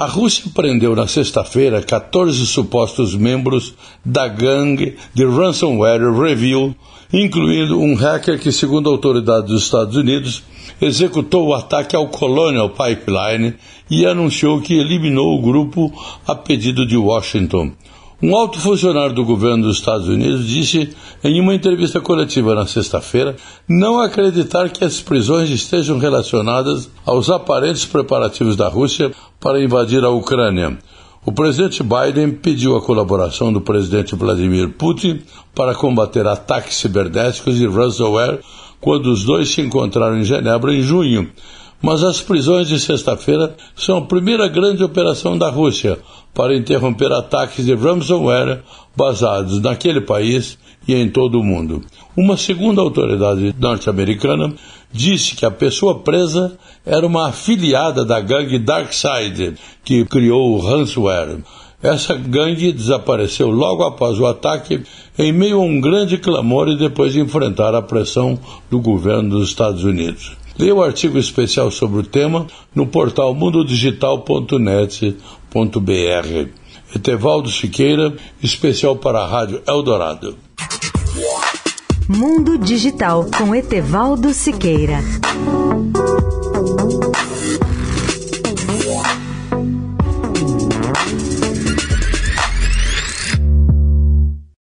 A Rússia prendeu na sexta-feira 14 supostos membros da gangue de ransomware Review, incluindo um hacker que, segundo autoridades dos Estados Unidos, executou o ataque ao Colonial Pipeline e anunciou que eliminou o grupo a pedido de Washington. Um alto funcionário do governo dos Estados Unidos disse em uma entrevista coletiva na sexta-feira não acreditar que as prisões estejam relacionadas aos aparentes preparativos da Rússia para invadir a Ucrânia. O presidente Biden pediu a colaboração do presidente Vladimir Putin para combater ataques cibernéticos e ransomware quando os dois se encontraram em Genebra em junho. Mas as prisões de sexta-feira são a primeira grande operação da Rússia para interromper ataques de ransomware basados naquele país e em todo o mundo. Uma segunda autoridade norte-americana disse que a pessoa presa era uma afiliada da gangue DarkSide, que criou o ransomware. Essa gangue desapareceu logo após o ataque, em meio a um grande clamor e depois de enfrentar a pressão do governo dos Estados Unidos. Leia o artigo especial sobre o tema no portal mundodigital.net.br. Etevaldo Siqueira, especial para a Rádio Eldorado. Mundo Digital com Etevaldo Siqueira.